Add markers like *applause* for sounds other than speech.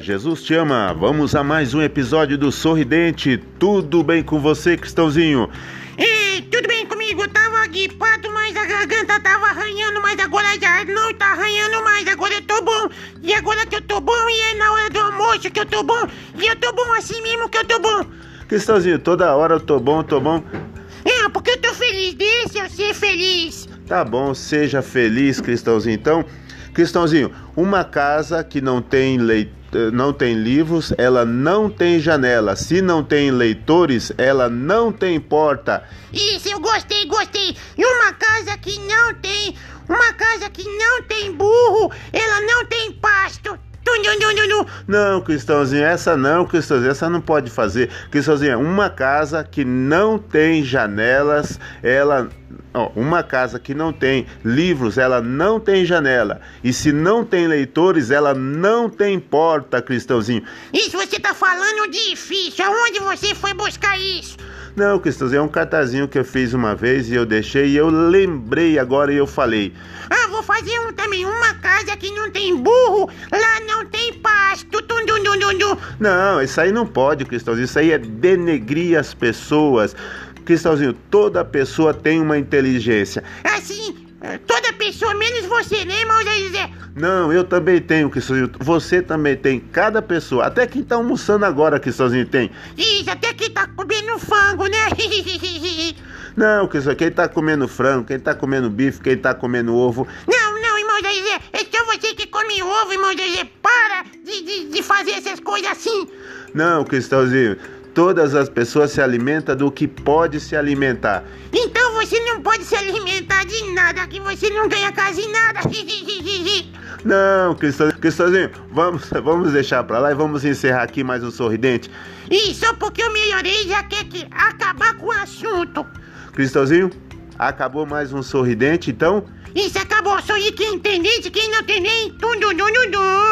Jesus te ama. Vamos a mais um episódio do Sorridente. Tudo bem com você, Cristãozinho? Ei, tudo bem comigo? Eu tava gripado, mas a garganta tava arranhando, mas agora já não tá arranhando mais. Agora eu tô bom. E agora que eu tô bom, e é na hora do almoço que eu tô bom. E eu tô bom assim mesmo que eu tô bom. Cristãozinho, toda hora eu tô bom, tô bom. É, porque eu tô feliz. Deixa eu ser feliz. Tá bom, seja feliz, Cristãozinho. Então, Cristãozinho, uma casa que não tem leit não tem livros, ela não tem janela. Se não tem leitores, ela não tem porta. Isso, eu gostei, gostei. E uma casa que não tem, uma casa que não tem burro, ela não tem pasto. Não, Cristãozinho, essa não, Cristãozinho, essa não pode fazer. Cristãozinho, uma casa que não tem janelas, ela Ó, uma casa que não tem livros, ela não tem janela. E se não tem leitores, ela não tem porta, Cristãozinho. Isso você tá falando difícil. Aonde você foi buscar isso? Não, Cristãozinho, é um cartazinho que eu fiz uma vez e eu deixei e eu lembrei agora e eu falei. Ah, vou fazer um também. Uma casa que não tem burro, lá não tem pasto. Tum, dum, dum. Não, isso aí não pode, Cristãozinho. Isso aí é denegrir as pessoas. Cristãozinho, toda pessoa tem uma inteligência. Assim, toda pessoa, menos você, né, irmão José? Não, eu também tenho, Cristãozinho. Você também tem. Cada pessoa. Até quem tá almoçando agora, Cristãozinho, tem. Isso, até que tá comendo frango, né? *laughs* *laughs* Não, Cristãozinho, quem tá comendo frango, quem tá comendo bife, quem tá comendo ovo. Não, não, irmão José. É só você que come ovo, irmão José. Para de, de, de fazer essas coisas assim. Não, Cristãozinho. Todas as pessoas se alimentam do que pode se alimentar. Então você não pode se alimentar de nada, que você não ganha quase nada. *laughs* Não, Cristãozinho, vamos, vamos deixar pra lá e vamos encerrar aqui mais um sorridente. E só porque eu melhorei já quer que acabar com o assunto. Cristãozinho, acabou mais um sorridente, então Isso acabou, aí quem tem dente, quem não tem nem. Tum, dum, dum, dum, dum.